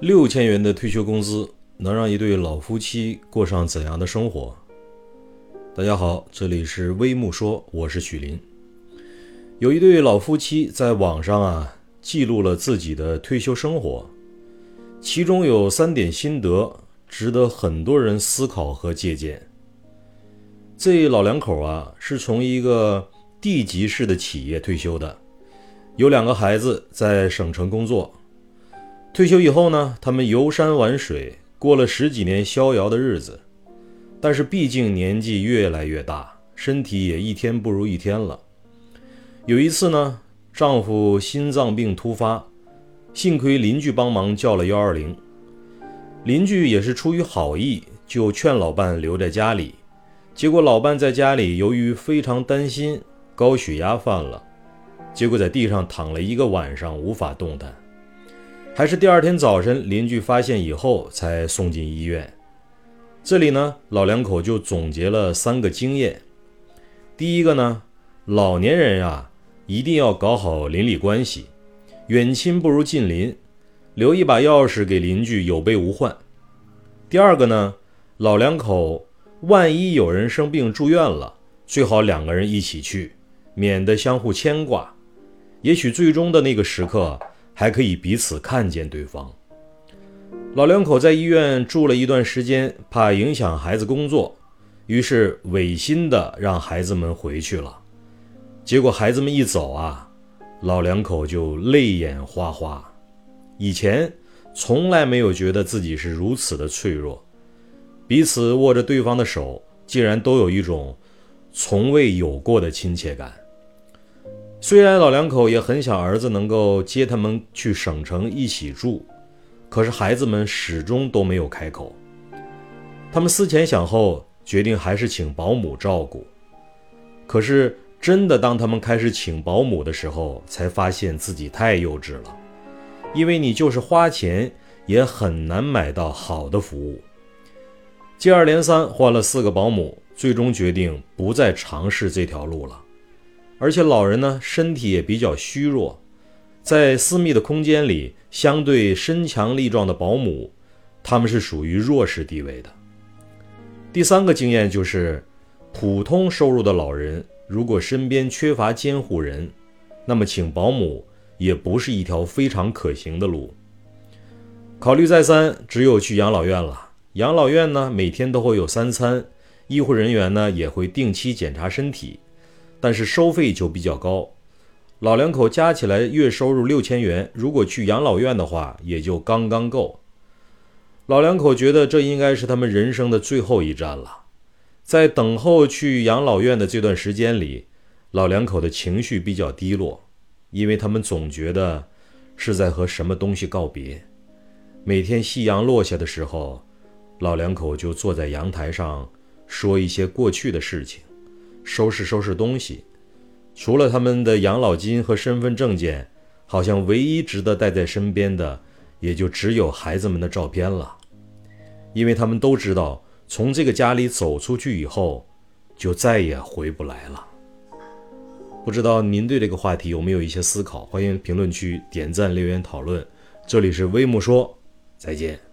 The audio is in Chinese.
六千元的退休工资能让一对老夫妻过上怎样的生活？大家好，这里是微木说，我是许林。有一对老夫妻在网上啊记录了自己的退休生活，其中有三点心得值得很多人思考和借鉴。这老两口啊是从一个地级市的企业退休的，有两个孩子在省城工作。退休以后呢，他们游山玩水，过了十几年逍遥的日子。但是毕竟年纪越来越大，身体也一天不如一天了。有一次呢，丈夫心脏病突发，幸亏邻居帮忙叫了幺二零。邻居也是出于好意，就劝老伴留在家里。结果老伴在家里，由于非常担心，高血压犯了，结果在地上躺了一个晚上，无法动弹。还是第二天早晨，邻居发现以后才送进医院。这里呢，老两口就总结了三个经验。第一个呢，老年人啊，一定要搞好邻里关系，远亲不如近邻，留一把钥匙给邻居，有备无患。第二个呢，老两口万一有人生病住院了，最好两个人一起去，免得相互牵挂。也许最终的那个时刻。还可以彼此看见对方。老两口在医院住了一段时间，怕影响孩子工作，于是违心的让孩子们回去了。结果孩子们一走啊，老两口就泪眼花花。以前从来没有觉得自己是如此的脆弱，彼此握着对方的手，竟然都有一种从未有过的亲切感。虽然老两口也很想儿子能够接他们去省城一起住，可是孩子们始终都没有开口。他们思前想后，决定还是请保姆照顾。可是真的当他们开始请保姆的时候，才发现自己太幼稚了，因为你就是花钱也很难买到好的服务。接二连三换了四个保姆，最终决定不再尝试这条路了。而且老人呢，身体也比较虚弱，在私密的空间里，相对身强力壮的保姆，他们是属于弱势地位的。第三个经验就是，普通收入的老人如果身边缺乏监护人，那么请保姆也不是一条非常可行的路。考虑再三，只有去养老院了。养老院呢，每天都会有三餐，医护人员呢也会定期检查身体。但是收费就比较高，老两口加起来月收入六千元，如果去养老院的话，也就刚刚够。老两口觉得这应该是他们人生的最后一站了，在等候去养老院的这段时间里，老两口的情绪比较低落，因为他们总觉得是在和什么东西告别。每天夕阳落下的时候，老两口就坐在阳台上说一些过去的事情。收拾收拾东西，除了他们的养老金和身份证件，好像唯一值得带在身边的，也就只有孩子们的照片了。因为他们都知道，从这个家里走出去以后，就再也回不来了。不知道您对这个话题有没有一些思考？欢迎评论区点赞留言讨论。这里是微木说，再见。